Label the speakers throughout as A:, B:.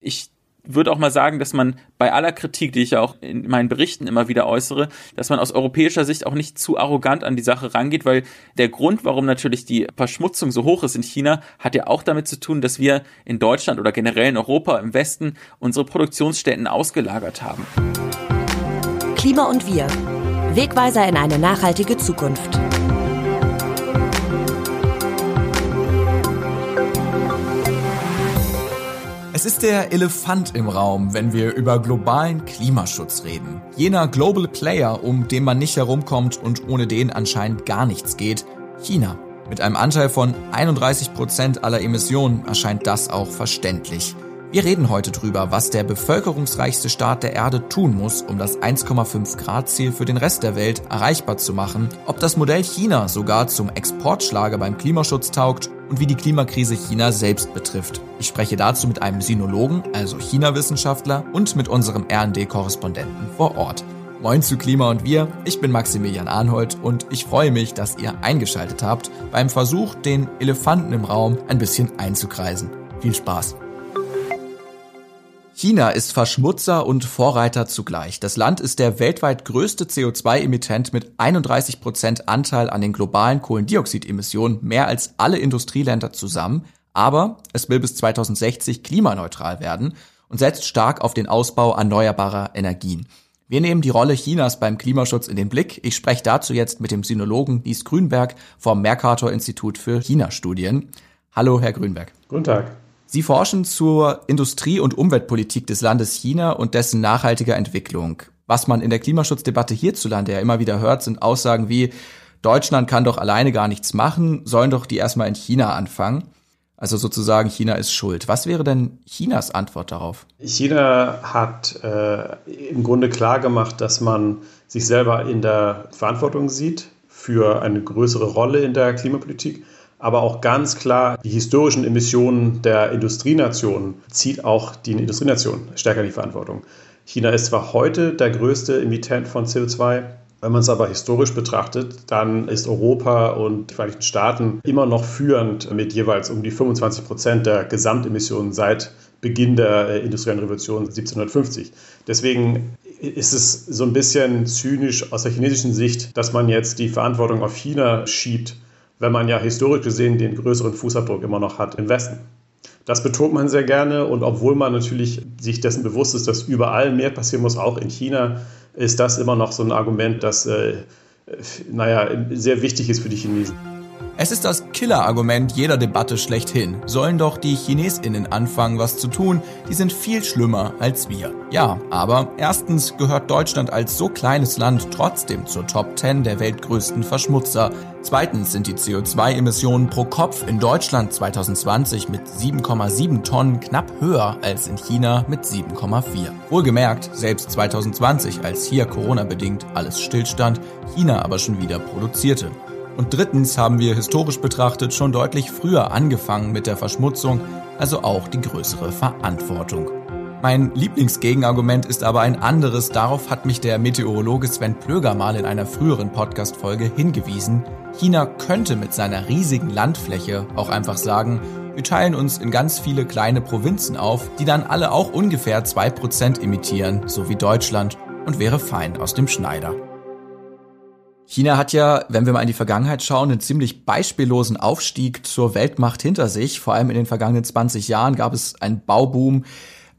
A: Ich würde auch mal sagen, dass man bei aller Kritik, die ich ja auch in meinen Berichten immer wieder äußere, dass man aus europäischer Sicht auch nicht zu arrogant an die Sache rangeht, weil der Grund, warum natürlich die Verschmutzung so hoch ist in China, hat ja auch damit zu tun, dass wir in Deutschland oder generell in Europa im Westen unsere Produktionsstätten ausgelagert haben.
B: Klima und wir. Wegweiser in eine nachhaltige Zukunft.
C: Es ist der Elefant im Raum, wenn wir über globalen Klimaschutz reden. Jener Global Player, um den man nicht herumkommt und ohne den anscheinend gar nichts geht, China. Mit einem Anteil von 31 Prozent aller Emissionen erscheint das auch verständlich. Wir reden heute drüber, was der bevölkerungsreichste Staat der Erde tun muss, um das 1,5 Grad Ziel für den Rest der Welt erreichbar zu machen, ob das Modell China sogar zum Exportschlager beim Klimaschutz taugt und wie die Klimakrise China selbst betrifft. Ich spreche dazu mit einem Sinologen, also China-Wissenschaftler, und mit unserem RD-Korrespondenten vor Ort. Moin zu Klima und wir, ich bin Maximilian Arnhold und ich freue mich, dass ihr eingeschaltet habt beim Versuch, den Elefanten im Raum ein bisschen einzukreisen. Viel Spaß! China ist Verschmutzer und Vorreiter zugleich. Das Land ist der weltweit größte CO2-Emittent mit 31 Prozent Anteil an den globalen Kohlendioxidemissionen, mehr als alle Industrieländer zusammen. Aber es will bis 2060 klimaneutral werden und setzt stark auf den Ausbau erneuerbarer Energien. Wir nehmen die Rolle Chinas beim Klimaschutz in den Blick. Ich spreche dazu jetzt mit dem Sinologen Nies Grünberg vom Mercator Institut für China-Studien. Hallo, Herr Grünberg.
D: Guten Tag.
C: Sie forschen zur Industrie- und Umweltpolitik des Landes China und dessen nachhaltiger Entwicklung. Was man in der Klimaschutzdebatte hierzulande ja immer wieder hört, sind Aussagen wie Deutschland kann doch alleine gar nichts machen, sollen doch die erstmal in China anfangen. Also sozusagen, China ist schuld. Was wäre denn Chinas Antwort darauf?
D: China hat äh, im Grunde klar gemacht, dass man sich selber in der Verantwortung sieht für eine größere Rolle in der Klimapolitik aber auch ganz klar die historischen Emissionen der Industrienationen zieht auch die Industrienation stärker in die Verantwortung. China ist zwar heute der größte Emittent von CO2, wenn man es aber historisch betrachtet, dann ist Europa und die Vereinigten Staaten immer noch führend mit jeweils um die 25 Prozent der Gesamtemissionen seit Beginn der äh, industriellen Revolution 1750. Deswegen ist es so ein bisschen zynisch aus der chinesischen Sicht, dass man jetzt die Verantwortung auf China schiebt wenn man ja historisch gesehen den größeren Fußabdruck immer noch hat im Westen. Das betont man sehr gerne und obwohl man natürlich sich dessen bewusst ist, dass überall mehr passieren muss, auch in China, ist das immer noch so ein Argument, das äh, naja, sehr wichtig ist für die Chinesen.
C: Es ist das Killer-Argument jeder Debatte schlechthin. Sollen doch die ChinesInnen anfangen, was zu tun? Die sind viel schlimmer als wir. Ja, aber erstens gehört Deutschland als so kleines Land trotzdem zur Top 10 der weltgrößten Verschmutzer. Zweitens sind die CO2-Emissionen pro Kopf in Deutschland 2020 mit 7,7 Tonnen knapp höher als in China mit 7,4. Wohlgemerkt, selbst 2020, als hier Corona-bedingt alles stillstand, China aber schon wieder produzierte. Und drittens haben wir historisch betrachtet schon deutlich früher angefangen mit der Verschmutzung, also auch die größere Verantwortung. Mein Lieblingsgegenargument ist aber ein anderes. Darauf hat mich der Meteorologe Sven Plöger mal in einer früheren Podcast-Folge hingewiesen. China könnte mit seiner riesigen Landfläche auch einfach sagen, wir teilen uns in ganz viele kleine Provinzen auf, die dann alle auch ungefähr 2% emittieren, so wie Deutschland, und wäre fein aus dem Schneider. China hat ja, wenn wir mal in die Vergangenheit schauen, einen ziemlich beispiellosen Aufstieg zur Weltmacht hinter sich. Vor allem in den vergangenen 20 Jahren gab es einen Bauboom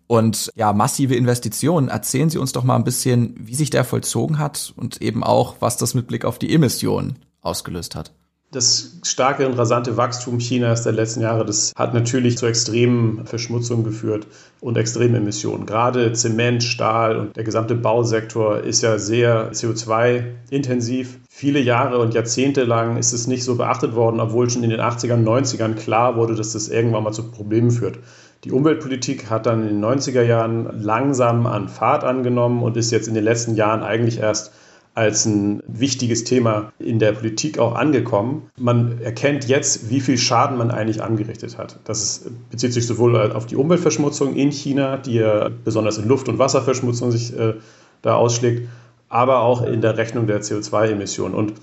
C: und ja, massive Investitionen. Erzählen Sie uns doch mal ein bisschen, wie sich der vollzogen hat und eben auch, was das mit Blick auf die Emissionen ausgelöst hat.
D: Das starke und rasante Wachstum Chinas der letzten Jahre, das hat natürlich zu extremen Verschmutzungen geführt und extremen Emissionen. Gerade Zement, Stahl und der gesamte Bausektor ist ja sehr CO2-intensiv. Viele Jahre und Jahrzehnte lang ist es nicht so beachtet worden, obwohl schon in den 80ern, 90ern klar wurde, dass das irgendwann mal zu Problemen führt. Die Umweltpolitik hat dann in den 90er Jahren langsam an Fahrt angenommen und ist jetzt in den letzten Jahren eigentlich erst als ein wichtiges Thema in der Politik auch angekommen. Man erkennt jetzt, wie viel Schaden man eigentlich angerichtet hat. Das bezieht sich sowohl auf die Umweltverschmutzung in China, die ja besonders in Luft- und Wasserverschmutzung sich äh, da ausschlägt, aber auch in der Rechnung der CO2-Emissionen. Und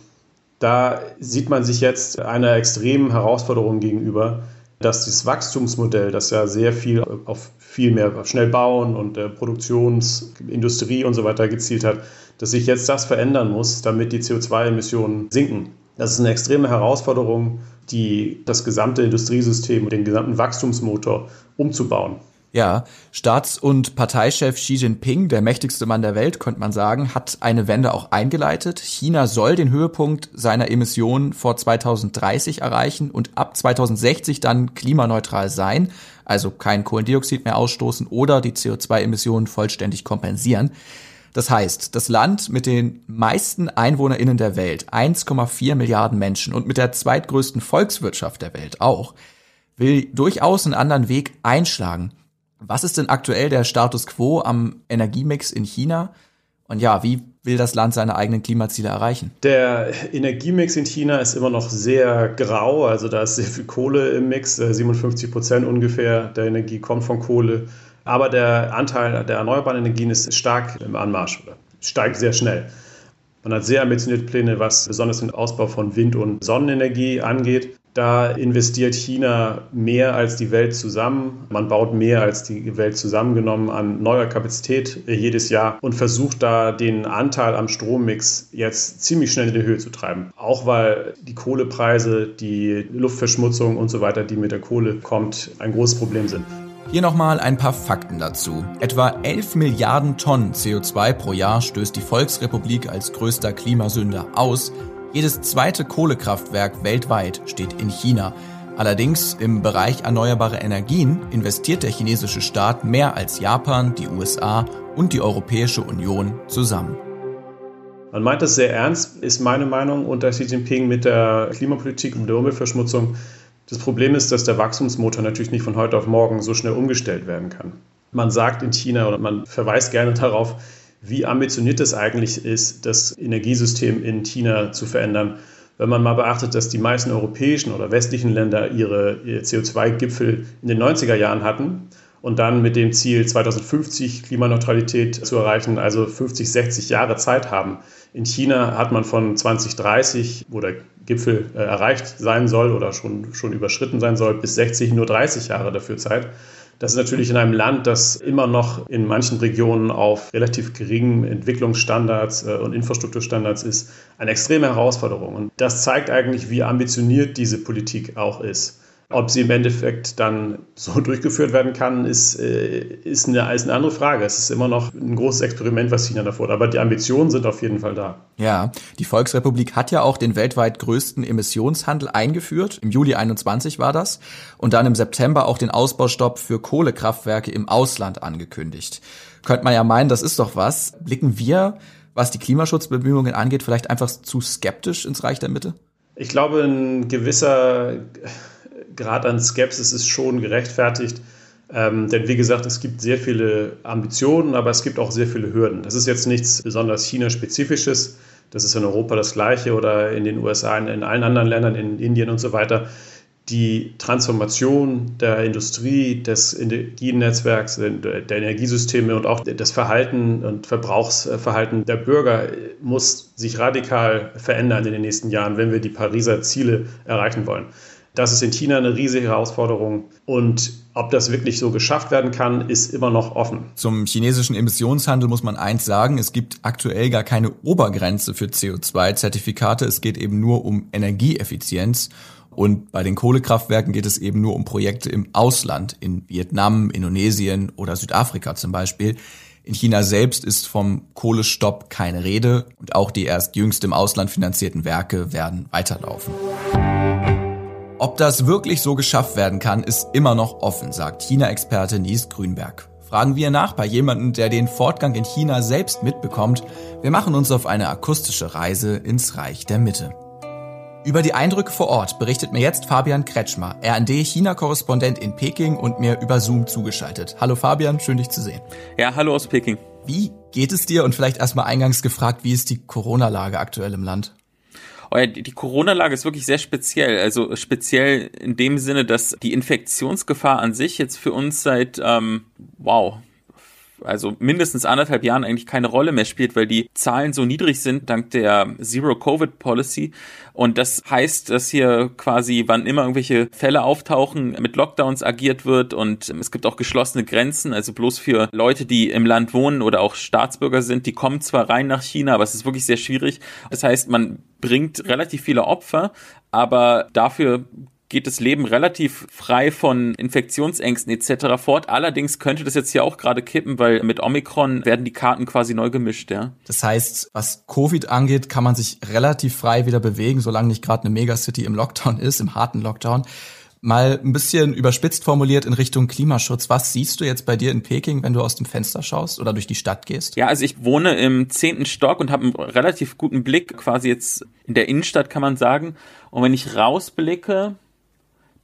D: da sieht man sich jetzt einer extremen Herausforderung gegenüber, dass dieses Wachstumsmodell, das ja sehr viel auf viel mehr schnell bauen und äh, Produktionsindustrie und so weiter gezielt hat, dass sich jetzt das verändern muss, damit die CO2-Emissionen sinken. Das ist eine extreme Herausforderung, die das gesamte Industriesystem, den gesamten Wachstumsmotor umzubauen.
C: Ja, Staats- und Parteichef Xi Jinping, der mächtigste Mann der Welt, könnte man sagen, hat eine Wende auch eingeleitet. China soll den Höhepunkt seiner Emissionen vor 2030 erreichen und ab 2060 dann klimaneutral sein, also kein Kohlendioxid mehr ausstoßen oder die CO2-Emissionen vollständig kompensieren. Das heißt, das Land mit den meisten EinwohnerInnen der Welt, 1,4 Milliarden Menschen und mit der zweitgrößten Volkswirtschaft der Welt auch, will durchaus einen anderen Weg einschlagen. Was ist denn aktuell der Status quo am Energiemix in China? Und ja, wie will das Land seine eigenen Klimaziele erreichen?
D: Der Energiemix in China ist immer noch sehr grau. Also da ist sehr viel Kohle im Mix. 57 Prozent ungefähr der Energie kommt von Kohle. Aber der Anteil der erneuerbaren Energien ist stark im Anmarsch oder steigt sehr schnell. Man hat sehr ambitionierte Pläne, was besonders den Ausbau von Wind- und Sonnenenergie angeht. Da investiert China mehr als die Welt zusammen. Man baut mehr als die Welt zusammengenommen an neuer Kapazität jedes Jahr und versucht da den Anteil am Strommix jetzt ziemlich schnell in die Höhe zu treiben. Auch weil die Kohlepreise, die Luftverschmutzung und so weiter, die mit der Kohle kommt, ein großes Problem sind.
C: Hier nochmal ein paar Fakten dazu. Etwa 11 Milliarden Tonnen CO2 pro Jahr stößt die Volksrepublik als größter Klimasünder aus. Jedes zweite Kohlekraftwerk weltweit steht in China. Allerdings im Bereich erneuerbare Energien investiert der chinesische Staat mehr als Japan, die USA und die Europäische Union zusammen.
D: Man meint das sehr ernst, ist meine Meinung unter Xi Jinping mit der Klimapolitik und der Umweltverschmutzung. Das Problem ist, dass der Wachstumsmotor natürlich nicht von heute auf morgen so schnell umgestellt werden kann. Man sagt in China oder man verweist gerne darauf, wie ambitioniert es eigentlich ist, das Energiesystem in China zu verändern. Wenn man mal beachtet, dass die meisten europäischen oder westlichen Länder ihre, CO2-Gipfel in den 90er Jahren hatten und dann mit dem Ziel 2050 Klimaneutralität zu erreichen, also 50, 60 Jahre Zeit haben. In China hat man von 2030, wo der Gipfel äh, erreicht sein soll oder schon, schon überschritten sein soll, bis 60 nur 30 Jahre dafür Zeit. Das ist natürlich in einem Land, das immer noch in manchen Regionen auf relativ geringen Entwicklungsstandards äh, und Infrastrukturstandards ist, eine extreme Herausforderung. Und das zeigt eigentlich, wie ambitioniert diese Politik auch ist. Ob sie im Endeffekt dann so durchgeführt werden kann, ist, äh, ist, eine, ist eine andere Frage. Es ist immer noch ein großes Experiment, was China davor hat. Aber die Ambitionen sind auf jeden Fall da.
C: Ja, die Volksrepublik hat ja auch den weltweit größten Emissionshandel eingeführt. Im Juli 21 war das. Und dann im September auch den Ausbaustopp für Kohlekraftwerke im Ausland angekündigt. Könnte man ja meinen, das ist doch was. Blicken wir, was die Klimaschutzbemühungen angeht, vielleicht einfach zu skeptisch ins Reich der Mitte?
D: Ich glaube, ein gewisser Grad an Skepsis ist schon gerechtfertigt. Ähm, denn wie gesagt, es gibt sehr viele Ambitionen, aber es gibt auch sehr viele Hürden. Das ist jetzt nichts besonders China-spezifisches. Das ist in Europa das Gleiche oder in den USA, in, in allen anderen Ländern, in Indien und so weiter. Die Transformation der Industrie, des Energienetzwerks, der Energiesysteme und auch das Verhalten und Verbrauchsverhalten der Bürger muss sich radikal verändern in den nächsten Jahren, wenn wir die Pariser Ziele erreichen wollen. Das ist in China eine riesige Herausforderung. Und ob das wirklich so geschafft werden kann, ist immer noch offen.
C: Zum chinesischen Emissionshandel muss man eins sagen. Es gibt aktuell gar keine Obergrenze für CO2-Zertifikate. Es geht eben nur um Energieeffizienz. Und bei den Kohlekraftwerken geht es eben nur um Projekte im Ausland, in Vietnam, Indonesien oder Südafrika zum Beispiel. In China selbst ist vom Kohlestopp keine Rede und auch die erst jüngst im Ausland finanzierten Werke werden weiterlaufen. Ob das wirklich so geschafft werden kann, ist immer noch offen, sagt China-Experte Nies Grünberg. Fragen wir nach bei jemandem, der den Fortgang in China selbst mitbekommt. Wir machen uns auf eine akustische Reise ins Reich der Mitte. Über die Eindrücke vor Ort berichtet mir jetzt Fabian Kretschmer, RD-China-Korrespondent in Peking und mir über Zoom zugeschaltet. Hallo Fabian, schön dich zu sehen.
A: Ja, hallo aus Peking.
C: Wie geht es dir und vielleicht erstmal eingangs gefragt, wie ist die Corona-Lage aktuell im Land?
A: Oh ja, die Corona-Lage ist wirklich sehr speziell. Also speziell in dem Sinne, dass die Infektionsgefahr an sich jetzt für uns seit, ähm, wow, also mindestens anderthalb Jahren eigentlich keine Rolle mehr spielt, weil die Zahlen so niedrig sind dank der Zero-Covid-Policy. Und das heißt, dass hier quasi, wann immer irgendwelche Fälle auftauchen, mit Lockdowns agiert wird und es gibt auch geschlossene Grenzen, also bloß für Leute, die im Land wohnen oder auch Staatsbürger sind, die kommen zwar rein nach China, aber es ist wirklich sehr schwierig. Das heißt, man bringt relativ viele Opfer, aber dafür geht das Leben relativ frei von Infektionsängsten etc. fort. Allerdings könnte das jetzt hier auch gerade kippen, weil mit Omikron werden die Karten quasi neu gemischt, ja.
C: Das heißt, was Covid angeht, kann man sich relativ frei wieder bewegen, solange nicht gerade eine Megacity im Lockdown ist, im harten Lockdown. Mal ein bisschen überspitzt formuliert in Richtung Klimaschutz. Was siehst du jetzt bei dir in Peking, wenn du aus dem Fenster schaust oder durch die Stadt gehst?
A: Ja, also ich wohne im zehnten Stock und habe einen relativ guten Blick quasi jetzt in der Innenstadt, kann man sagen. Und wenn ich rausblicke,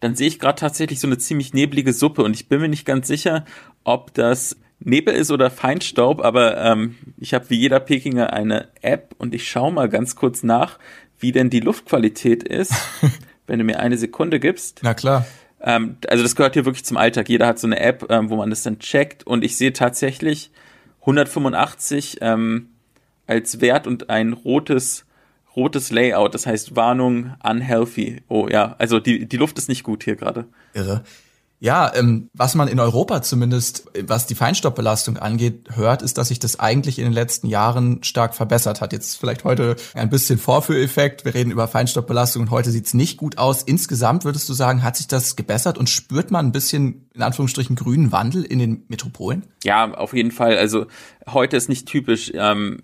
A: dann sehe ich gerade tatsächlich so eine ziemlich neblige Suppe und ich bin mir nicht ganz sicher, ob das Nebel ist oder Feinstaub, aber ähm, ich habe wie jeder Pekinger eine App und ich schaue mal ganz kurz nach, wie denn die Luftqualität ist, wenn du mir eine Sekunde gibst.
C: Na klar.
A: Ähm, also das gehört hier wirklich zum Alltag. Jeder hat so eine App, ähm, wo man das dann checkt und ich sehe tatsächlich 185 ähm, als Wert und ein rotes rotes Layout, das heißt Warnung unhealthy. Oh ja, also die, die Luft ist nicht gut hier gerade.
C: Irre. Ja, ähm, was man in Europa zumindest, was die Feinstaubbelastung angeht, hört, ist, dass sich das eigentlich in den letzten Jahren stark verbessert hat. Jetzt vielleicht heute ein bisschen Vorführeffekt. Wir reden über Feinstaubbelastung und heute sieht's nicht gut aus. Insgesamt würdest du sagen, hat sich das gebessert und spürt man ein bisschen, in Anführungsstrichen, grünen Wandel in den Metropolen?
A: Ja, auf jeden Fall. Also heute ist nicht typisch. Ähm,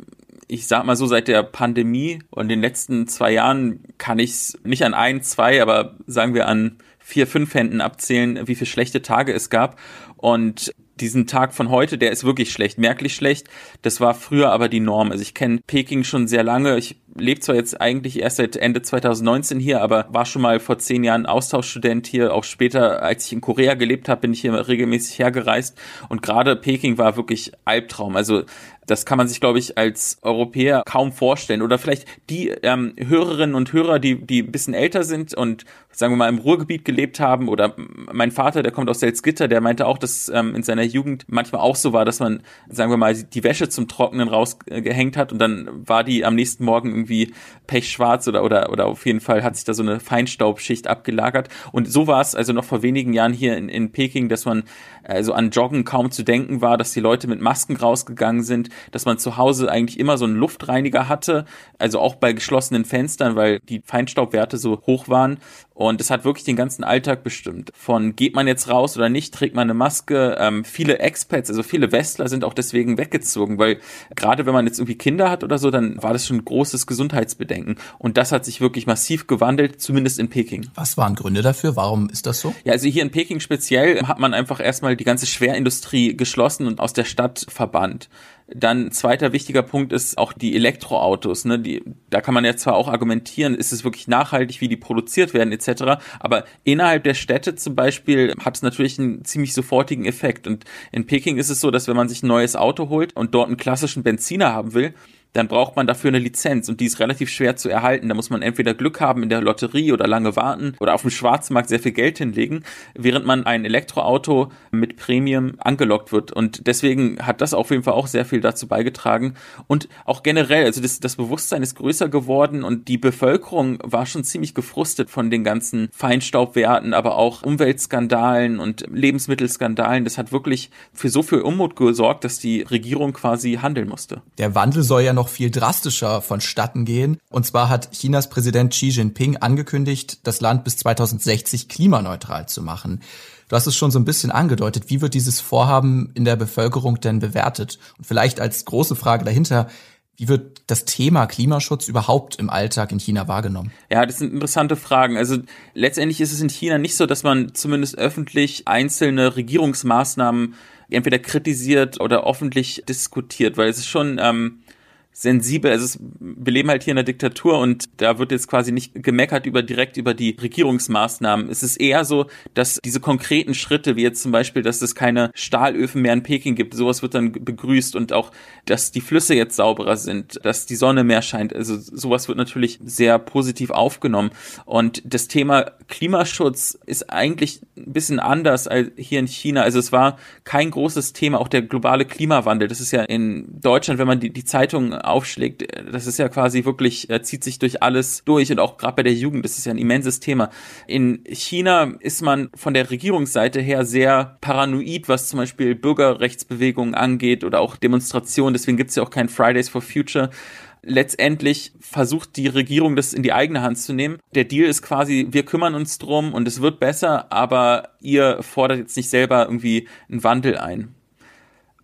A: ich sag mal so, seit der Pandemie und den letzten zwei Jahren kann ich es nicht an ein, zwei, aber sagen wir an vier, fünf Händen abzählen, wie viele schlechte Tage es gab. Und diesen Tag von heute, der ist wirklich schlecht, merklich schlecht. Das war früher aber die Norm. Also ich kenne Peking schon sehr lange. Ich lebe zwar jetzt eigentlich erst seit Ende 2019 hier, aber war schon mal vor zehn Jahren Austauschstudent hier. Auch später, als ich in Korea gelebt habe, bin ich hier regelmäßig hergereist. Und gerade Peking war wirklich Albtraum. Also das kann man sich, glaube ich, als Europäer kaum vorstellen. Oder vielleicht die ähm, Hörerinnen und Hörer, die, die ein bisschen älter sind und sagen wir mal im Ruhrgebiet gelebt haben. Oder mein Vater, der kommt aus Salzgitter, der meinte auch, dass ähm, in seiner Jugend manchmal auch so war, dass man, sagen wir mal, die Wäsche zum Trocknen rausgehängt hat und dann war die am nächsten Morgen irgendwie pechschwarz oder, oder, oder auf jeden Fall hat sich da so eine Feinstaubschicht abgelagert. Und so war es also noch vor wenigen Jahren hier in, in Peking, dass man also an Joggen kaum zu denken war, dass die Leute mit Masken rausgegangen sind, dass man zu Hause eigentlich immer so einen Luftreiniger hatte, also auch bei geschlossenen Fenstern, weil die Feinstaubwerte so hoch waren. Und es hat wirklich den ganzen Alltag bestimmt. Von geht man jetzt raus oder nicht, trägt man eine Maske. Ähm, viele Expats, also viele Westler sind auch deswegen weggezogen, weil gerade wenn man jetzt irgendwie Kinder hat oder so, dann war das schon ein großes Gesundheitsbedenken. Und das hat sich wirklich massiv gewandelt, zumindest in Peking.
C: Was waren Gründe dafür? Warum ist das so?
A: Ja, also hier in Peking speziell hat man einfach erstmal die ganze Schwerindustrie geschlossen und aus der Stadt verbannt. Dann zweiter wichtiger Punkt ist auch die Elektroautos. Ne? Die, da kann man ja zwar auch argumentieren, ist es wirklich nachhaltig, wie die produziert werden etc. Aber innerhalb der Städte zum Beispiel hat es natürlich einen ziemlich sofortigen Effekt. Und in Peking ist es so, dass wenn man sich ein neues Auto holt und dort einen klassischen Benziner haben will, dann braucht man dafür eine Lizenz und die ist relativ schwer zu erhalten. Da muss man entweder Glück haben in der Lotterie oder lange warten oder auf dem Schwarzmarkt sehr viel Geld hinlegen, während man ein Elektroauto mit Premium angelockt wird. Und deswegen hat das auf jeden Fall auch sehr viel dazu beigetragen. Und auch generell, also das, das Bewusstsein ist größer geworden und die Bevölkerung war schon ziemlich gefrustet von den ganzen Feinstaubwerten, aber auch Umweltskandalen und Lebensmittelskandalen. Das hat wirklich für so viel Unmut gesorgt, dass die Regierung quasi handeln musste.
C: Der Wandel soll ja noch viel drastischer vonstatten gehen. Und zwar hat Chinas Präsident Xi Jinping angekündigt, das Land bis 2060 klimaneutral zu machen. Du hast es schon so ein bisschen angedeutet. Wie wird dieses Vorhaben in der Bevölkerung denn bewertet? Und vielleicht als große Frage dahinter, wie wird das Thema Klimaschutz überhaupt im Alltag in China wahrgenommen?
A: Ja, das sind interessante Fragen. Also letztendlich ist es in China nicht so, dass man zumindest öffentlich einzelne Regierungsmaßnahmen entweder kritisiert oder öffentlich diskutiert, weil es ist schon ähm, sensibel. Also wir leben halt hier in einer Diktatur und da wird jetzt quasi nicht gemeckert über direkt über die Regierungsmaßnahmen. Es ist eher so, dass diese konkreten Schritte, wie jetzt zum Beispiel, dass es keine Stahlöfen mehr in Peking gibt, sowas wird dann begrüßt und auch, dass die Flüsse jetzt sauberer sind, dass die Sonne mehr scheint. Also sowas wird natürlich sehr positiv aufgenommen. Und das Thema Klimaschutz ist eigentlich ein bisschen anders als hier in China. Also es war kein großes Thema, auch der globale Klimawandel. Das ist ja in Deutschland, wenn man die, die Zeitung aufschlägt, das ist ja quasi wirklich, zieht sich durch alles durch und auch gerade bei der Jugend, das ist ja ein immenses Thema. In China ist man von der Regierungsseite her sehr paranoid, was zum Beispiel Bürgerrechtsbewegungen angeht oder auch Demonstrationen. Deswegen gibt es ja auch kein Fridays for Future letztendlich versucht die Regierung das in die eigene Hand zu nehmen. Der Deal ist quasi, wir kümmern uns drum und es wird besser, aber ihr fordert jetzt nicht selber irgendwie einen Wandel ein.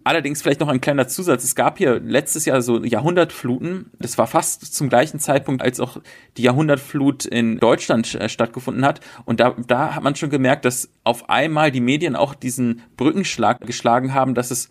A: Allerdings vielleicht noch ein kleiner Zusatz. Es gab hier letztes Jahr so Jahrhundertfluten. Das war fast zum gleichen Zeitpunkt, als auch die Jahrhundertflut in Deutschland äh, stattgefunden hat. Und da, da hat man schon gemerkt, dass auf einmal die Medien auch diesen Brückenschlag geschlagen haben, dass es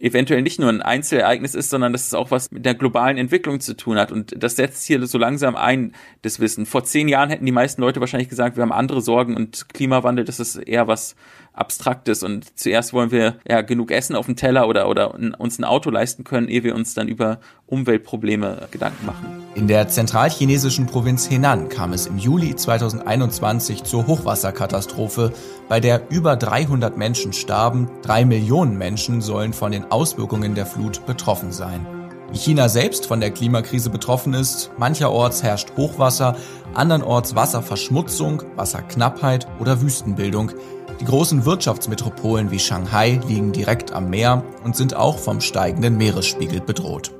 A: eventuell nicht nur ein Einzelereignis ist, sondern dass es auch was mit der globalen Entwicklung zu tun hat. Und das setzt hier so langsam ein, das Wissen. Vor zehn Jahren hätten die meisten Leute wahrscheinlich gesagt, wir haben andere Sorgen und Klimawandel, das ist eher was Abstraktes und zuerst wollen wir ja genug Essen auf dem Teller oder, oder uns ein Auto leisten können, ehe wir uns dann über Umweltprobleme Gedanken machen.
C: In der zentralchinesischen Provinz Henan kam es im Juli 2021 zur Hochwasserkatastrophe, bei der über 300 Menschen starben, drei Millionen Menschen sollen von den Auswirkungen der Flut betroffen sein. China selbst von der Klimakrise betroffen ist, mancherorts herrscht Hochwasser, andernorts Wasserverschmutzung, Wasserknappheit oder Wüstenbildung. Die großen Wirtschaftsmetropolen wie Shanghai liegen direkt am Meer und sind auch vom steigenden Meeresspiegel bedroht.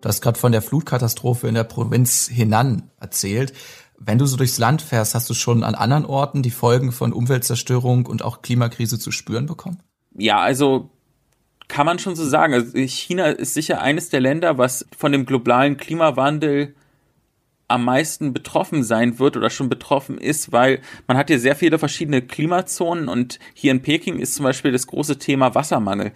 C: Du hast gerade von der Flutkatastrophe in der Provinz Henan erzählt. Wenn du so durchs Land fährst, hast du schon an anderen Orten die Folgen von Umweltzerstörung und auch Klimakrise zu spüren bekommen?
A: Ja, also kann man schon so sagen. Also China ist sicher eines der Länder, was von dem globalen Klimawandel am meisten betroffen sein wird oder schon betroffen ist, weil man hat hier sehr viele verschiedene Klimazonen und hier in Peking ist zum Beispiel das große Thema Wassermangel.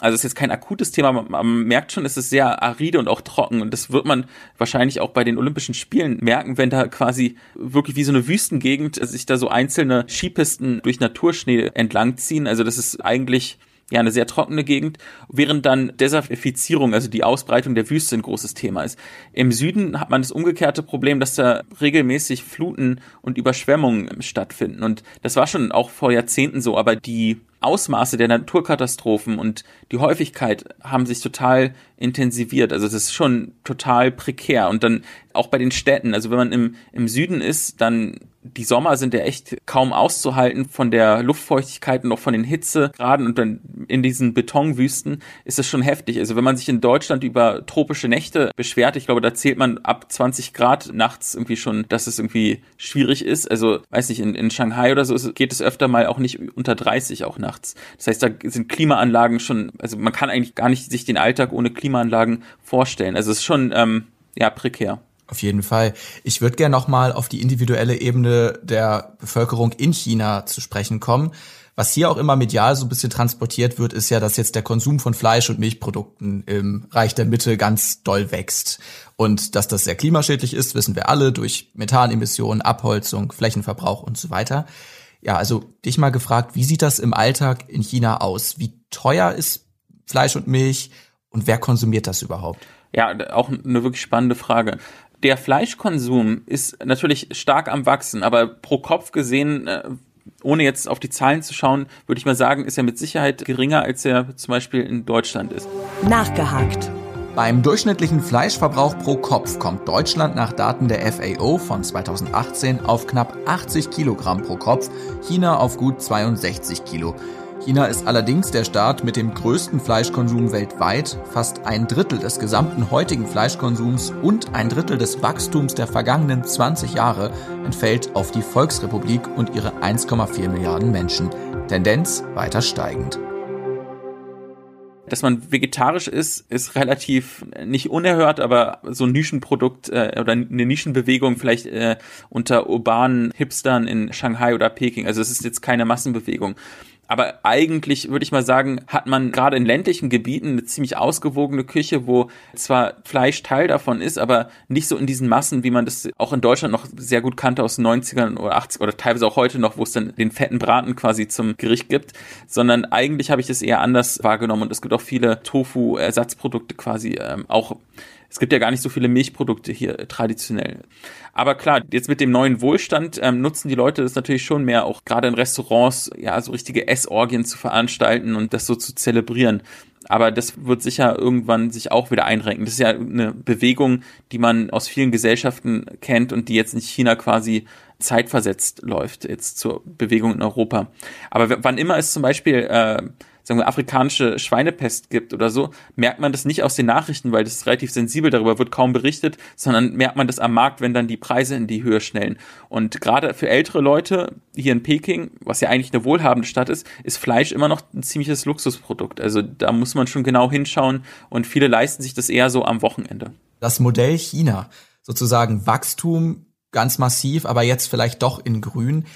A: Also es ist jetzt kein akutes Thema, man merkt schon, es ist sehr aride und auch trocken und das wird man wahrscheinlich auch bei den Olympischen Spielen merken, wenn da quasi wirklich wie so eine Wüstengegend sich da so einzelne Skipisten durch Naturschnee entlangziehen. Also das ist eigentlich ja eine sehr trockene Gegend, während dann Desertifizierung, also die Ausbreitung der Wüste ein großes Thema ist. Im Süden hat man das umgekehrte Problem, dass da regelmäßig Fluten und Überschwemmungen stattfinden und das war schon auch vor Jahrzehnten so, aber die Ausmaße der Naturkatastrophen und die Häufigkeit haben sich total intensiviert. Also das ist schon total prekär. Und dann auch bei den Städten, also wenn man im, im Süden ist, dann die Sommer sind ja echt kaum auszuhalten von der Luftfeuchtigkeit und auch von den Hitzegraden und dann in diesen Betonwüsten ist es schon heftig. Also wenn man sich in Deutschland über tropische Nächte beschwert, ich glaube, da zählt man ab 20 Grad nachts irgendwie schon, dass es irgendwie schwierig ist. Also weiß nicht, in, in Shanghai oder so geht es öfter mal auch nicht unter 30 auch nachts. Das heißt, da sind Klimaanlagen schon, also man kann eigentlich gar nicht sich den Alltag ohne Klimaanlagen vorstellen. Also es ist schon ähm, ja prekär.
C: Auf jeden Fall. Ich würde gerne nochmal auf die individuelle Ebene der Bevölkerung in China zu sprechen kommen. Was hier auch immer medial so ein bisschen transportiert wird, ist ja, dass jetzt der Konsum von Fleisch und Milchprodukten im Reich der Mitte ganz doll wächst. Und dass das sehr klimaschädlich ist, wissen wir alle durch Methanemissionen, Abholzung, Flächenverbrauch und so weiter. Ja, also dich mal gefragt, wie sieht das im Alltag in China aus? Wie teuer ist Fleisch und Milch und wer konsumiert das überhaupt?
A: Ja, auch eine wirklich spannende Frage der Fleischkonsum ist natürlich stark am Wachsen, aber pro Kopf gesehen, äh, ohne jetzt auf die Zahlen zu schauen, würde ich mal sagen, ist er mit Sicherheit geringer, als er zum Beispiel in Deutschland ist.
B: Nachgehakt.
C: Beim durchschnittlichen Fleischverbrauch pro Kopf kommt Deutschland nach Daten der FAO von 2018 auf knapp 80 Kilogramm pro Kopf, China auf gut 62 Kilo. China ist allerdings der Staat mit dem größten Fleischkonsum weltweit. Fast ein Drittel des gesamten heutigen Fleischkonsums und ein Drittel des Wachstums der vergangenen 20 Jahre entfällt auf die Volksrepublik und ihre 1,4 Milliarden Menschen. Tendenz weiter steigend.
A: Dass man vegetarisch ist, ist relativ nicht unerhört, aber so ein Nischenprodukt äh, oder eine Nischenbewegung vielleicht äh, unter urbanen Hipstern in Shanghai oder Peking. Also es ist jetzt keine Massenbewegung. Aber eigentlich würde ich mal sagen, hat man gerade in ländlichen Gebieten eine ziemlich ausgewogene Küche, wo zwar Fleisch Teil davon ist, aber nicht so in diesen Massen, wie man das auch in Deutschland noch sehr gut kannte aus den 90ern oder 80 oder teilweise auch heute noch, wo es dann den fetten Braten quasi zum Gericht gibt, sondern eigentlich habe ich das eher anders wahrgenommen und es gibt auch viele Tofu-Ersatzprodukte quasi, ähm, auch es gibt ja gar nicht so viele Milchprodukte hier äh, traditionell. Aber klar, jetzt mit dem neuen Wohlstand ähm, nutzen die Leute das natürlich schon mehr, auch gerade in Restaurants, ja, so richtige Essorgien zu veranstalten und das so zu zelebrieren. Aber das wird sicher irgendwann sich auch wieder einrenken. Das ist ja eine Bewegung, die man aus vielen Gesellschaften kennt und die jetzt in China quasi zeitversetzt läuft, jetzt zur Bewegung in Europa. Aber wann immer es zum Beispiel äh, sagen wir, afrikanische Schweinepest gibt oder so, merkt man das nicht aus den Nachrichten, weil das ist relativ sensibel, darüber wird kaum berichtet, sondern merkt man das am Markt, wenn dann die Preise in die Höhe schnellen. Und gerade für ältere Leute hier in Peking, was ja eigentlich eine wohlhabende Stadt ist, ist Fleisch immer noch ein ziemliches Luxusprodukt. Also da muss man schon genau hinschauen und viele leisten sich das eher so am Wochenende.
C: Das Modell China, sozusagen Wachstum ganz massiv, aber jetzt vielleicht doch in grün.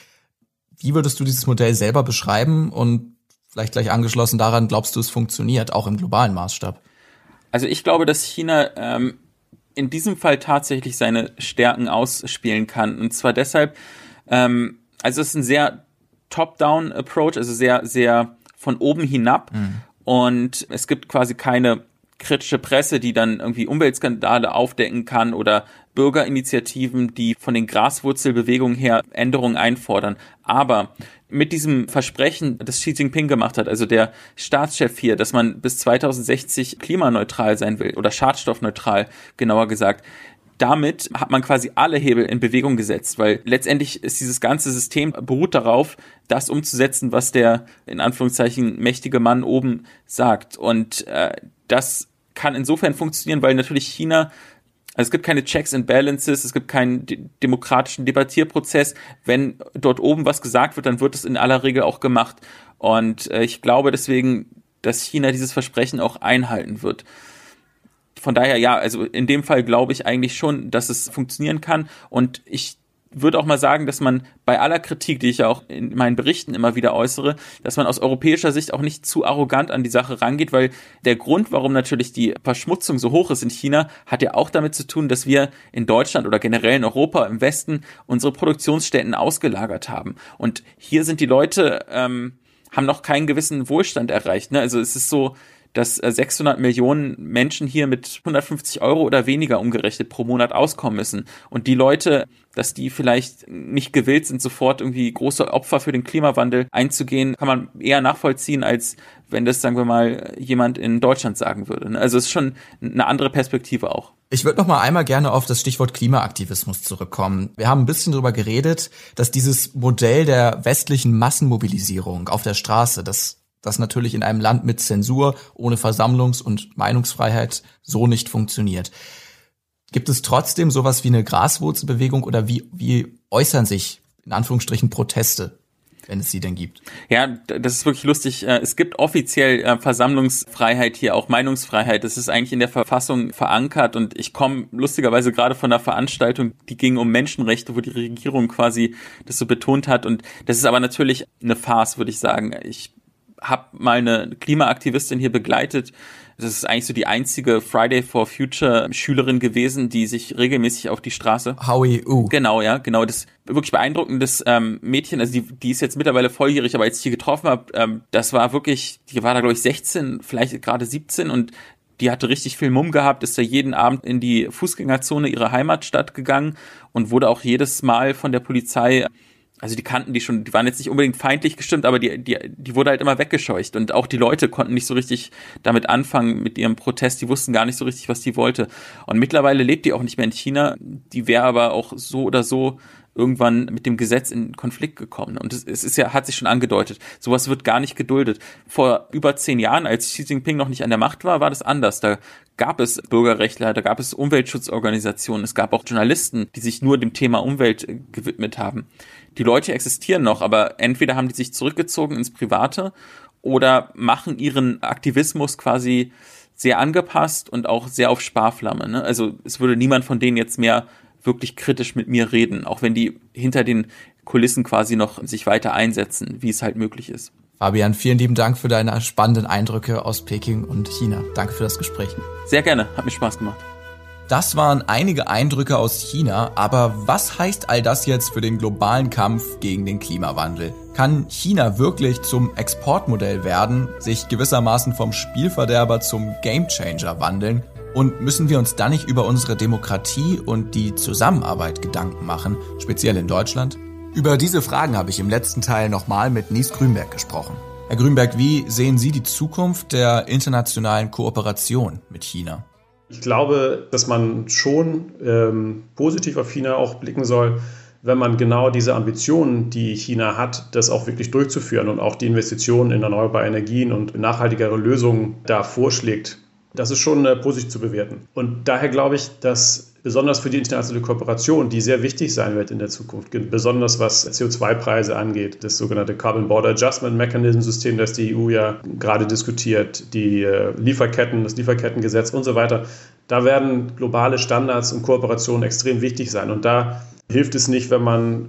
C: Wie würdest du dieses Modell selber beschreiben und Vielleicht gleich angeschlossen daran, glaubst du, es funktioniert, auch im globalen Maßstab?
A: Also ich glaube, dass China ähm, in diesem Fall tatsächlich seine Stärken ausspielen kann. Und zwar deshalb, ähm, also es ist ein sehr top-down-Approach, also sehr, sehr von oben hinab. Mhm. Und es gibt quasi keine kritische Presse, die dann irgendwie Umweltskandale aufdecken kann oder Bürgerinitiativen, die von den Graswurzelbewegungen her Änderungen einfordern. Aber mit diesem Versprechen, das Xi Jinping gemacht hat, also der Staatschef hier, dass man bis 2060 klimaneutral sein will oder schadstoffneutral, genauer gesagt, damit hat man quasi alle Hebel in Bewegung gesetzt, weil letztendlich ist dieses ganze System beruht darauf, das umzusetzen, was der in Anführungszeichen mächtige Mann oben sagt. Und äh, das kann insofern funktionieren, weil natürlich China also es gibt keine Checks and Balances, es gibt keinen demokratischen Debattierprozess. Wenn dort oben was gesagt wird, dann wird es in aller Regel auch gemacht. Und äh, ich glaube deswegen, dass China dieses Versprechen auch einhalten wird. Von daher ja, also in dem Fall glaube ich eigentlich schon, dass es funktionieren kann. Und ich würde auch mal sagen, dass man bei aller Kritik, die ich ja auch in meinen Berichten immer wieder äußere, dass man aus europäischer Sicht auch nicht zu arrogant an die Sache rangeht, weil der Grund, warum natürlich die Verschmutzung so hoch ist in China, hat ja auch damit zu tun, dass wir in Deutschland oder generell in Europa im Westen unsere Produktionsstätten ausgelagert haben. Und hier sind die Leute, ähm, haben noch keinen gewissen Wohlstand erreicht. Ne? Also es ist so, dass 600 äh, Millionen Menschen hier mit 150 Euro oder weniger umgerechnet pro Monat auskommen müssen. Und die Leute, dass die vielleicht nicht gewillt sind, sofort irgendwie große Opfer für den Klimawandel einzugehen, kann man eher nachvollziehen, als wenn das, sagen wir mal, jemand in Deutschland sagen würde. Ne? Also es ist schon eine andere Perspektive auch.
C: Ich würde noch mal einmal gerne auf das Stichwort Klimaaktivismus zurückkommen. Wir haben ein bisschen darüber geredet, dass dieses Modell der westlichen Massenmobilisierung auf der Straße, das das natürlich in einem Land mit Zensur, ohne Versammlungs- und Meinungsfreiheit so nicht funktioniert. Gibt es trotzdem sowas wie eine Graswurzelbewegung oder wie, wie äußern sich in Anführungsstrichen Proteste wenn es sie denn gibt.
A: Ja, das ist wirklich lustig. Äh, es gibt offiziell äh, Versammlungsfreiheit hier, auch Meinungsfreiheit. Das ist eigentlich in der Verfassung verankert und ich komme lustigerweise gerade von einer Veranstaltung, die ging um Menschenrechte, wo die Regierung quasi das so betont hat und das ist aber natürlich eine Farce, würde ich sagen. Ich habe mal eine Klimaaktivistin hier begleitet. Das ist eigentlich so die einzige Friday for Future Schülerin gewesen, die sich regelmäßig auf die Straße.
C: Howie U.
A: Genau, ja, genau. Das wirklich beeindruckendes ähm, Mädchen. Also die, die ist jetzt mittlerweile volljährig, aber als ich die getroffen habe, ähm, das war wirklich, die war da glaube ich 16, vielleicht gerade 17 und die hatte richtig viel Mumm gehabt, ist da jeden Abend in die Fußgängerzone ihrer Heimatstadt gegangen und wurde auch jedes Mal von der Polizei also die kannten die schon, die waren jetzt nicht unbedingt feindlich gestimmt, aber die, die, die wurde halt immer weggescheucht. Und auch die Leute konnten nicht so richtig damit anfangen mit ihrem Protest, die wussten gar nicht so richtig, was die wollte. Und mittlerweile lebt die auch nicht mehr in China, die wäre aber auch so oder so irgendwann mit dem Gesetz in Konflikt gekommen. Und es, ist ja, hat sich schon angedeutet. Sowas wird gar nicht geduldet. Vor über zehn Jahren, als Xi Jinping noch nicht an der Macht war, war das anders. Da gab es Bürgerrechtler, da gab es Umweltschutzorganisationen, es gab auch Journalisten, die sich nur dem Thema Umwelt gewidmet haben die Leute existieren noch, aber entweder haben die sich zurückgezogen ins Private oder machen ihren Aktivismus quasi sehr angepasst und auch sehr auf Sparflamme. Ne? Also es würde niemand von denen jetzt mehr wirklich kritisch mit mir reden, auch wenn die hinter den Kulissen quasi noch sich weiter einsetzen, wie es halt möglich ist.
C: Fabian, vielen lieben Dank für deine spannenden Eindrücke aus Peking und China. Danke für das Gespräch.
A: Sehr gerne, hat mir Spaß gemacht.
C: Das waren einige Eindrücke aus China, aber was heißt all das jetzt für den globalen Kampf gegen den Klimawandel? Kann China wirklich zum Exportmodell werden, sich gewissermaßen vom Spielverderber zum Gamechanger wandeln? Und müssen wir uns dann nicht über unsere Demokratie und die Zusammenarbeit Gedanken machen, speziell in Deutschland? Über diese Fragen habe ich im letzten Teil nochmal mit Nies Grünberg gesprochen. Herr Grünberg, wie sehen Sie die Zukunft der internationalen Kooperation mit China?
D: Ich glaube, dass man schon ähm, positiv auf China auch blicken soll, wenn man genau diese Ambitionen, die China hat, das auch wirklich durchzuführen und auch die Investitionen in erneuerbare Energien und nachhaltigere Lösungen da vorschlägt. Das ist schon äh, positiv zu bewerten. Und daher glaube ich, dass besonders für die internationale Kooperation, die sehr wichtig sein wird in der Zukunft, besonders was CO2-Preise angeht, das sogenannte Carbon Border Adjustment Mechanism System, das die EU ja gerade diskutiert, die äh, Lieferketten, das Lieferkettengesetz und so weiter. Da werden globale Standards und Kooperationen extrem wichtig sein. Und da hilft es nicht, wenn man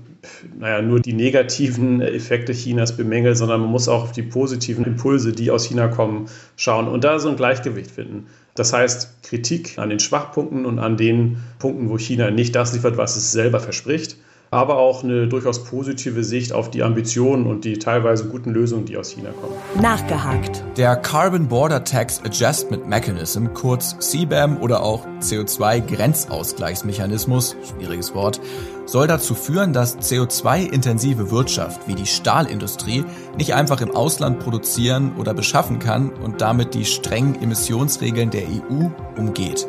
D: naja, nur die negativen Effekte Chinas bemängelt, sondern man muss auch auf die positiven Impulse, die aus China kommen, schauen und da so ein Gleichgewicht finden. Das heißt, Kritik an den Schwachpunkten und an den Punkten, wo China nicht das liefert, was es selber verspricht, aber auch eine durchaus positive Sicht auf die Ambitionen und die teilweise guten Lösungen, die aus China kommen.
B: Nachgehakt.
C: Der Carbon Border Tax Adjustment Mechanism, kurz CBAM oder auch CO2-Grenzausgleichsmechanismus, schwieriges Wort, soll dazu führen, dass CO2-intensive Wirtschaft wie die Stahlindustrie nicht einfach im Ausland produzieren oder beschaffen kann und damit die strengen Emissionsregeln der EU umgeht.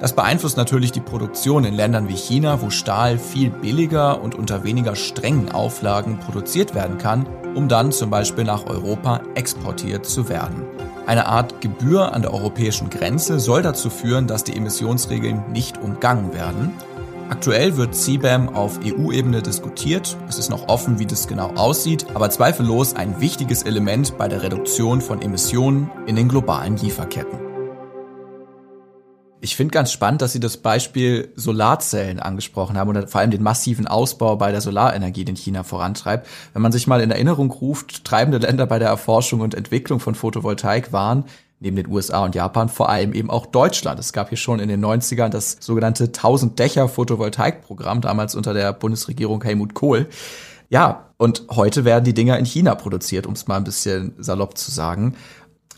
C: Das beeinflusst natürlich die Produktion in Ländern wie China, wo Stahl viel billiger und unter weniger strengen Auflagen produziert werden kann, um dann zum Beispiel nach Europa exportiert zu werden. Eine Art Gebühr an der europäischen Grenze soll dazu führen, dass die Emissionsregeln nicht umgangen werden. Aktuell wird CBAM auf EU-Ebene diskutiert. Es ist noch offen, wie das genau aussieht, aber zweifellos ein wichtiges Element bei der Reduktion von Emissionen in den globalen Lieferketten. Ich finde ganz spannend, dass Sie das Beispiel Solarzellen angesprochen haben und vor allem den massiven Ausbau bei der Solarenergie, den China vorantreibt. Wenn man sich mal in Erinnerung ruft, treibende Länder bei der Erforschung und Entwicklung von Photovoltaik waren neben den USA und Japan vor allem eben auch Deutschland. Es gab hier schon in den 90ern das sogenannte 1000 Dächer Photovoltaikprogramm, damals unter der Bundesregierung Helmut Kohl. Ja, und heute werden die Dinger in China produziert, um es mal ein bisschen salopp zu sagen.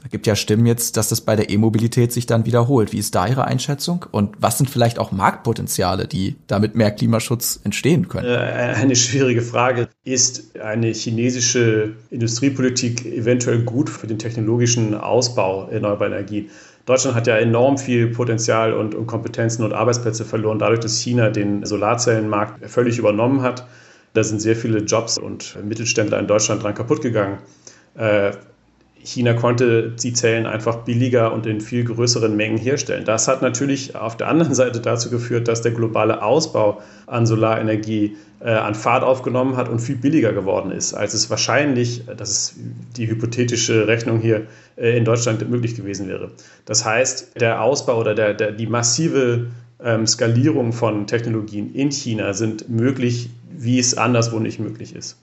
C: Da gibt ja Stimmen jetzt, dass das bei der E-Mobilität sich dann wiederholt. Wie ist da Ihre Einschätzung? Und was sind vielleicht auch Marktpotenziale, die damit mehr Klimaschutz entstehen können? Äh,
D: eine schwierige Frage. Ist eine chinesische Industriepolitik eventuell gut für den technologischen Ausbau erneuerbarer Energien? Deutschland hat ja enorm viel Potenzial und, und Kompetenzen und Arbeitsplätze verloren, dadurch, dass China den Solarzellenmarkt völlig übernommen hat. Da sind sehr viele Jobs und Mittelständler in Deutschland dran kaputt gegangen. Äh, China konnte die Zellen einfach billiger und in viel größeren Mengen herstellen. Das hat natürlich auf der anderen Seite dazu geführt, dass der globale Ausbau an Solarenergie äh, an Fahrt aufgenommen hat und viel billiger geworden ist, als es wahrscheinlich, das ist die hypothetische Rechnung hier, äh, in Deutschland möglich gewesen wäre. Das heißt, der Ausbau oder der, der, die massive ähm, Skalierung von Technologien in China sind möglich, wie es anderswo nicht möglich ist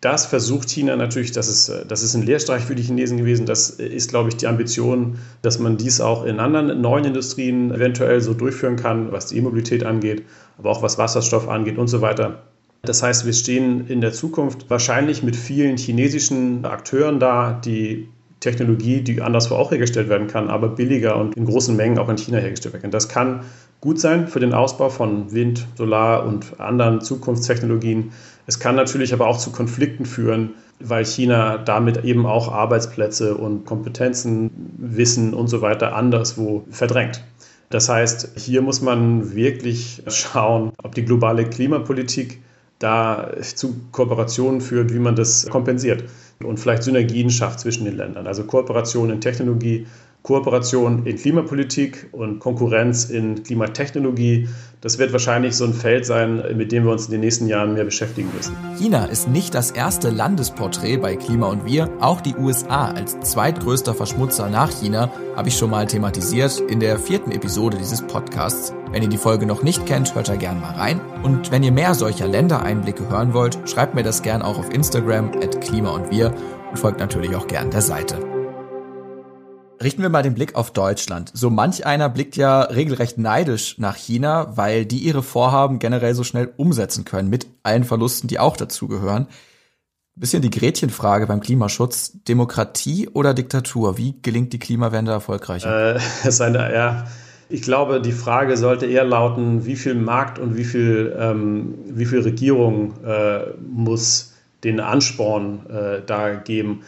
D: das versucht China natürlich, das ist, das ist ein Lehrstreich für die Chinesen gewesen. Das ist, glaube ich, die Ambition, dass man dies auch in anderen neuen Industrien eventuell so durchführen kann, was die E-Mobilität angeht, aber auch was Wasserstoff angeht und so weiter. Das heißt, wir stehen in der Zukunft wahrscheinlich mit vielen chinesischen Akteuren da, die Technologie, die anderswo auch hergestellt werden kann, aber billiger und in großen Mengen auch in China hergestellt werden kann. Das kann gut sein für den Ausbau von Wind, Solar und anderen Zukunftstechnologien. Es kann natürlich aber auch zu Konflikten führen, weil China damit eben auch Arbeitsplätze und Kompetenzen, Wissen und so weiter anderswo verdrängt. Das heißt, hier muss man wirklich schauen, ob die globale Klimapolitik da zu Kooperationen führt, wie man das kompensiert und vielleicht Synergien schafft zwischen den Ländern. Also Kooperation in Technologie, Kooperation in Klimapolitik und Konkurrenz in Klimatechnologie. Das wird wahrscheinlich so ein Feld sein, mit dem wir uns in den nächsten Jahren mehr beschäftigen müssen.
C: China ist nicht das erste Landesporträt bei Klima und Wir. Auch die USA als zweitgrößter Verschmutzer nach China habe ich schon mal thematisiert in der vierten Episode dieses Podcasts. Wenn ihr die Folge noch nicht kennt, hört da gerne mal rein. Und wenn ihr mehr solcher Ländereinblicke hören wollt, schreibt mir das gerne auch auf Instagram at Klima und Wir und folgt natürlich auch gern der Seite. Richten wir mal den Blick auf Deutschland. So manch einer blickt ja regelrecht neidisch nach China, weil die ihre Vorhaben generell so schnell umsetzen können, mit allen Verlusten, die auch dazugehören. Bisschen die Gretchenfrage beim Klimaschutz. Demokratie oder Diktatur? Wie gelingt die Klimawende erfolgreicher?
D: Äh, ist eine, ja, ich glaube, die Frage sollte eher lauten, wie viel Markt und wie viel, ähm, wie viel Regierung äh, muss den Ansporn äh, da geben.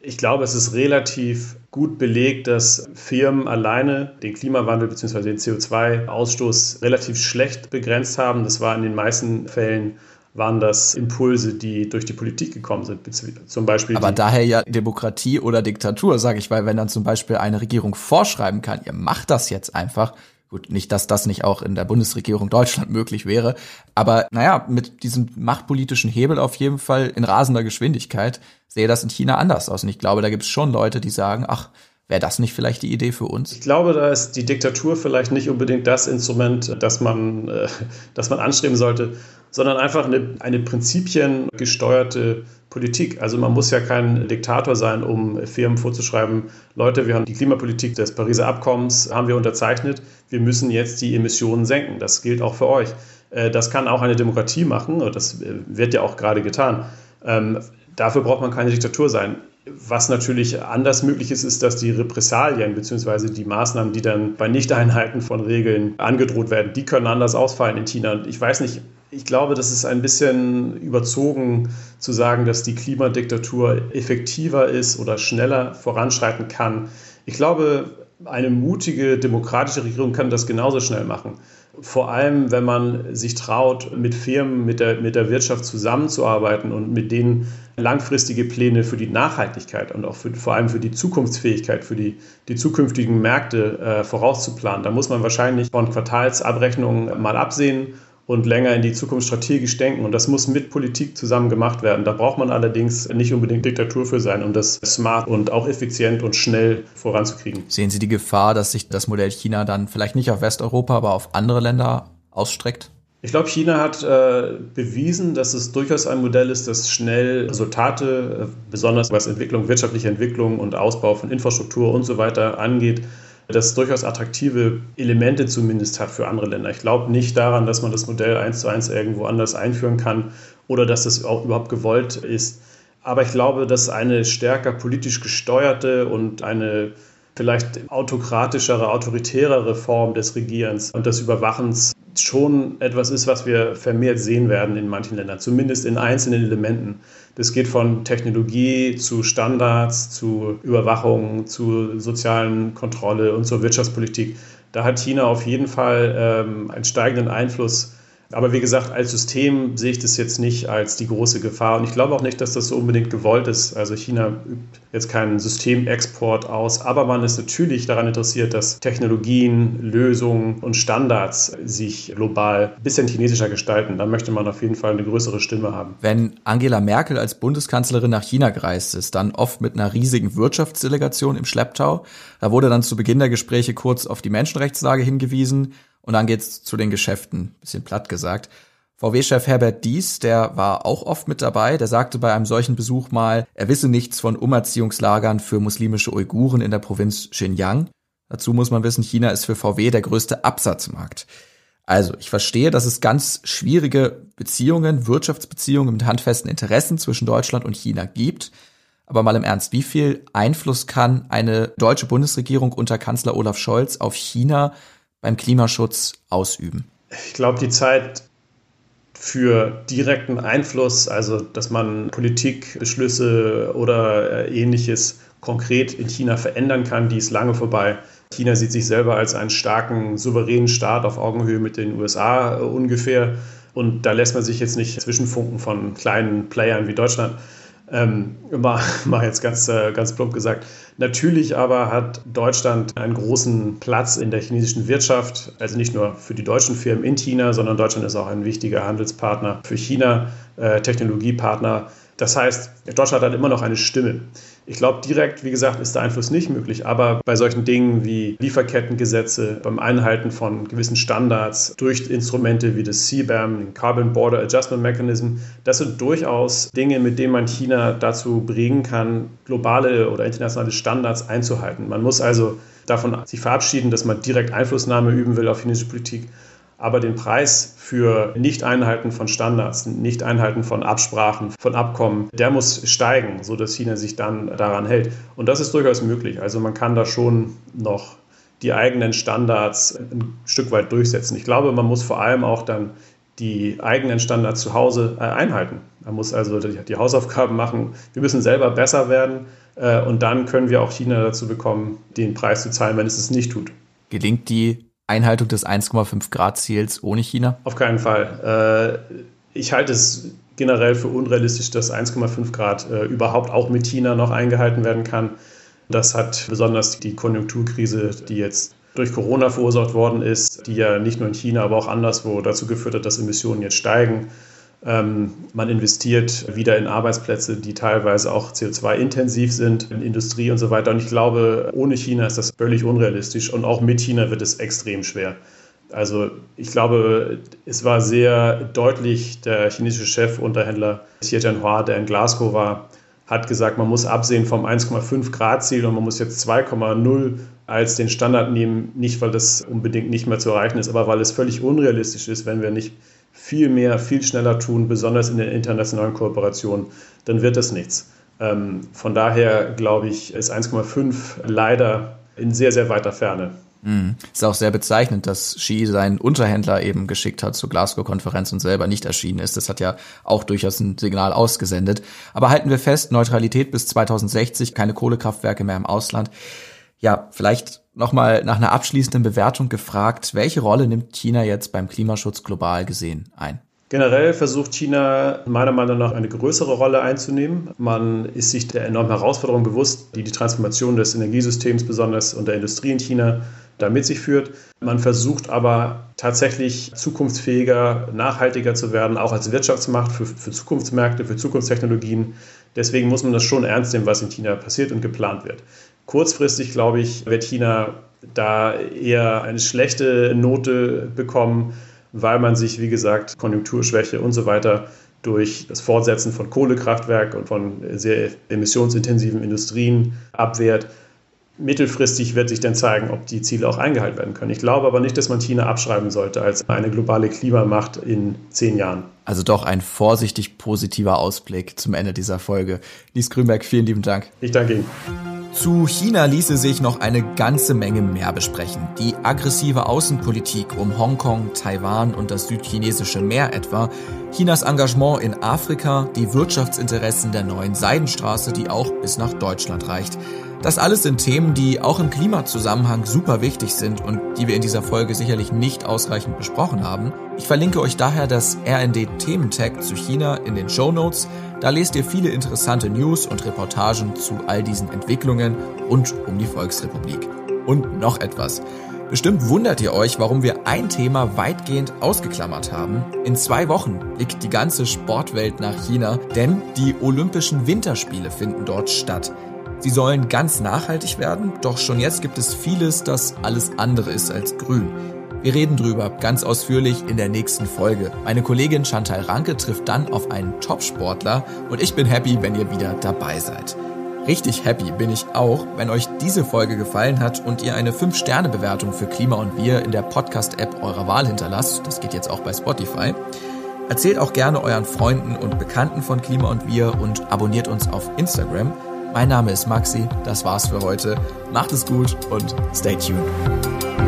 D: Ich glaube, es ist relativ gut belegt, dass Firmen alleine den Klimawandel bzw. den CO2-Ausstoß relativ schlecht begrenzt haben. Das war in den meisten Fällen waren das Impulse, die durch die Politik gekommen sind. Zum Beispiel
C: Aber daher ja Demokratie oder Diktatur, sage ich, weil wenn dann zum Beispiel eine Regierung vorschreiben kann, ihr macht das jetzt einfach, Gut, nicht, dass das nicht auch in der Bundesregierung Deutschland möglich wäre, aber naja, mit diesem machtpolitischen Hebel auf jeden Fall in rasender Geschwindigkeit sehe das in China anders aus. Und ich glaube, da gibt es schon Leute, die sagen, ach, Wäre das nicht vielleicht die Idee für uns?
D: Ich glaube, da ist die Diktatur vielleicht nicht unbedingt das Instrument, das man, äh, das man anstreben sollte, sondern einfach eine, eine prinzipiengesteuerte Politik. Also man muss ja kein Diktator sein, um Firmen vorzuschreiben, Leute, wir haben die Klimapolitik des Pariser Abkommens, haben wir unterzeichnet, wir müssen jetzt die Emissionen senken. Das gilt auch für euch. Äh, das kann auch eine Demokratie machen, und das äh, wird ja auch gerade getan. Ähm, dafür braucht man keine Diktatur sein. Was natürlich anders möglich ist, ist, dass die Repressalien bzw. die Maßnahmen, die dann bei Nichteinhalten von Regeln angedroht werden, die können anders ausfallen in China. Ich weiß nicht, ich glaube, das ist ein bisschen überzogen zu sagen, dass die Klimadiktatur effektiver ist oder schneller voranschreiten kann. Ich glaube, eine mutige demokratische Regierung kann das genauso schnell machen. Vor allem, wenn man sich traut, mit Firmen, mit der, mit der Wirtschaft zusammenzuarbeiten und mit denen langfristige Pläne für die Nachhaltigkeit und auch für, vor allem für die Zukunftsfähigkeit, für die, die zukünftigen Märkte äh, vorauszuplanen. Da muss man wahrscheinlich von Quartalsabrechnungen mal absehen und länger in die Zukunft strategisch denken. Und das muss mit Politik zusammen gemacht werden. Da braucht man allerdings nicht unbedingt Diktatur für sein, um das smart und auch effizient und schnell voranzukriegen.
C: Sehen Sie die Gefahr, dass sich das Modell China dann vielleicht nicht auf Westeuropa, aber auf andere Länder ausstreckt?
D: Ich glaube, China hat äh, bewiesen, dass es durchaus ein Modell ist, das schnell Resultate, äh, besonders was Entwicklung, wirtschaftliche Entwicklung und Ausbau von Infrastruktur und so weiter angeht, das durchaus attraktive Elemente zumindest hat für andere Länder. Ich glaube nicht daran, dass man das Modell eins zu eins irgendwo anders einführen kann oder dass das auch überhaupt gewollt ist. Aber ich glaube, dass eine stärker politisch gesteuerte und eine vielleicht autokratischere, autoritärere Form des Regierens und des Überwachens schon etwas ist, was wir vermehrt sehen werden in manchen Ländern, zumindest in einzelnen Elementen. Das geht von Technologie zu Standards, zu Überwachung, zu sozialen Kontrolle und zur Wirtschaftspolitik. Da hat China auf jeden Fall ähm, einen steigenden Einfluss aber wie gesagt, als System sehe ich das jetzt nicht als die große Gefahr. Und ich glaube auch nicht, dass das so unbedingt gewollt ist. Also China übt jetzt keinen Systemexport aus. Aber man ist natürlich daran interessiert, dass Technologien, Lösungen und Standards sich global ein bisschen chinesischer gestalten. Da möchte man auf jeden Fall eine größere Stimme haben.
C: Wenn Angela Merkel als Bundeskanzlerin nach China gereist ist, dann oft mit einer riesigen Wirtschaftsdelegation im Schlepptau. Da wurde dann zu Beginn der Gespräche kurz auf die Menschenrechtslage hingewiesen. Und dann geht's zu den Geschäften, bisschen platt gesagt. VW-Chef Herbert Dies, der war auch oft mit dabei, der sagte bei einem solchen Besuch mal, er wisse nichts von Umerziehungslagern für muslimische Uiguren in der Provinz Xinjiang. Dazu muss man wissen, China ist für VW der größte Absatzmarkt. Also, ich verstehe, dass es ganz schwierige Beziehungen, Wirtschaftsbeziehungen mit handfesten Interessen zwischen Deutschland und China gibt. Aber mal im Ernst, wie viel Einfluss kann eine deutsche Bundesregierung unter Kanzler Olaf Scholz auf China beim Klimaschutz ausüben?
D: Ich glaube, die Zeit für direkten Einfluss, also dass man Politikbeschlüsse oder äh, ähnliches konkret in China verändern kann, die ist lange vorbei. China sieht sich selber als einen starken, souveränen Staat auf Augenhöhe mit den USA äh, ungefähr. Und da lässt man sich jetzt nicht zwischenfunken von kleinen Playern wie Deutschland. Ähm, mal, mal jetzt ganz, äh, ganz plump gesagt. Natürlich aber hat Deutschland einen großen Platz in der chinesischen Wirtschaft, also nicht nur für die deutschen Firmen in China, sondern Deutschland ist auch ein wichtiger Handelspartner für China, äh, Technologiepartner. Das heißt, Deutschland hat immer noch eine Stimme. Ich glaube, direkt, wie gesagt, ist der Einfluss nicht möglich, aber bei solchen Dingen wie Lieferkettengesetze, beim Einhalten von gewissen Standards durch Instrumente wie das CBAM, den Carbon Border Adjustment Mechanism, das sind durchaus Dinge, mit denen man China dazu bringen kann, globale oder internationale Standards einzuhalten. Man muss also davon sich verabschieden, dass man direkt Einflussnahme üben will auf chinesische Politik, aber den Preis für Nicht-Einhalten von Standards, Nicht-Einhalten von Absprachen, von Abkommen, der muss steigen, sodass China sich dann daran hält. Und das ist durchaus möglich. Also man kann da schon noch die eigenen Standards ein Stück weit durchsetzen. Ich glaube, man muss vor allem auch dann die eigenen Standards zu Hause äh, einhalten. Man muss also die Hausaufgaben machen. Wir müssen selber besser werden äh, und dann können wir auch China dazu bekommen, den Preis zu zahlen, wenn es es nicht tut.
C: Gelingt die Einhaltung des 1,5 Grad Ziels ohne China?
D: Auf keinen Fall. Äh, ich halte es generell für unrealistisch, dass 1,5 Grad äh, überhaupt auch mit China noch eingehalten werden kann. Das hat besonders die Konjunkturkrise, die jetzt durch Corona verursacht worden ist, die ja nicht nur in China, aber auch anderswo dazu geführt hat, dass Emissionen jetzt steigen. Ähm, man investiert wieder in Arbeitsplätze, die teilweise auch CO2-intensiv sind, in Industrie und so weiter. Und ich glaube, ohne China ist das völlig unrealistisch und auch mit China wird es extrem schwer. Also ich glaube, es war sehr deutlich, der chinesische Chefunterhändler Xie Jianhua, der in Glasgow war, hat gesagt, man muss absehen vom 1,5 Grad Ziel und man muss jetzt 2,0 als den Standard nehmen, nicht weil das unbedingt nicht mehr zu erreichen ist, aber weil es völlig unrealistisch ist, wenn wir nicht viel mehr, viel schneller tun, besonders in den internationalen Kooperationen, dann wird das nichts. Ähm, von daher glaube ich, ist 1,5 leider in sehr, sehr weiter Ferne.
C: Mhm. Ist auch sehr bezeichnend, dass Xi seinen Unterhändler eben geschickt hat zur Glasgow-Konferenz und selber nicht erschienen ist. Das hat ja auch durchaus ein Signal ausgesendet. Aber halten wir fest, Neutralität bis 2060, keine Kohlekraftwerke mehr im Ausland. Ja, vielleicht nochmal nach einer abschließenden Bewertung gefragt, welche Rolle nimmt China jetzt beim Klimaschutz global gesehen ein?
D: Generell versucht China meiner Meinung nach eine größere Rolle einzunehmen. Man ist sich der enormen Herausforderung bewusst, die die Transformation des Energiesystems besonders und der Industrie in China da mit sich führt. Man versucht aber tatsächlich zukunftsfähiger, nachhaltiger zu werden, auch als Wirtschaftsmacht für, für Zukunftsmärkte, für Zukunftstechnologien. Deswegen muss man das schon ernst nehmen, was in China passiert und geplant wird. Kurzfristig, glaube ich, wird China da eher eine schlechte Note bekommen, weil man sich, wie gesagt, Konjunkturschwäche und so weiter durch das Fortsetzen von Kohlekraftwerk und von sehr emissionsintensiven Industrien abwehrt. Mittelfristig wird sich dann zeigen, ob die Ziele auch eingehalten werden können. Ich glaube aber nicht, dass man China abschreiben sollte als eine globale Klimamacht in zehn Jahren.
C: Also doch ein vorsichtig positiver Ausblick zum Ende dieser Folge. Lies Grünberg, vielen lieben Dank.
D: Ich danke Ihnen.
C: Zu China ließe sich noch eine ganze Menge mehr besprechen. Die aggressive Außenpolitik um Hongkong, Taiwan und das südchinesische Meer etwa, Chinas Engagement in Afrika, die Wirtschaftsinteressen der neuen Seidenstraße, die auch bis nach Deutschland reicht. Das alles sind Themen, die auch im Klimazusammenhang super wichtig sind und die wir in dieser Folge sicherlich nicht ausreichend besprochen haben. Ich verlinke euch daher das RND Thementag zu China in den Show Notes. Da lest ihr viele interessante News und Reportagen zu all diesen Entwicklungen und um die Volksrepublik. Und noch etwas. Bestimmt wundert ihr euch, warum wir ein Thema weitgehend ausgeklammert haben. In zwei Wochen blickt die ganze Sportwelt nach China, denn die Olympischen Winterspiele finden dort statt. Sie sollen ganz nachhaltig werden, doch schon jetzt gibt es vieles, das alles andere ist als grün. Wir reden drüber ganz ausführlich in der nächsten Folge. Meine Kollegin Chantal Ranke trifft dann auf einen Top-Sportler und ich bin happy, wenn ihr wieder dabei seid. Richtig happy bin ich auch, wenn euch diese Folge gefallen hat und ihr eine 5-Sterne-Bewertung für Klima und Wir in der Podcast-App eurer Wahl hinterlasst. Das geht jetzt auch bei Spotify. Erzählt auch gerne euren Freunden und Bekannten von Klima und Wir und abonniert uns auf Instagram. Mein Name ist Maxi, das war's für heute. Macht es gut und stay tuned.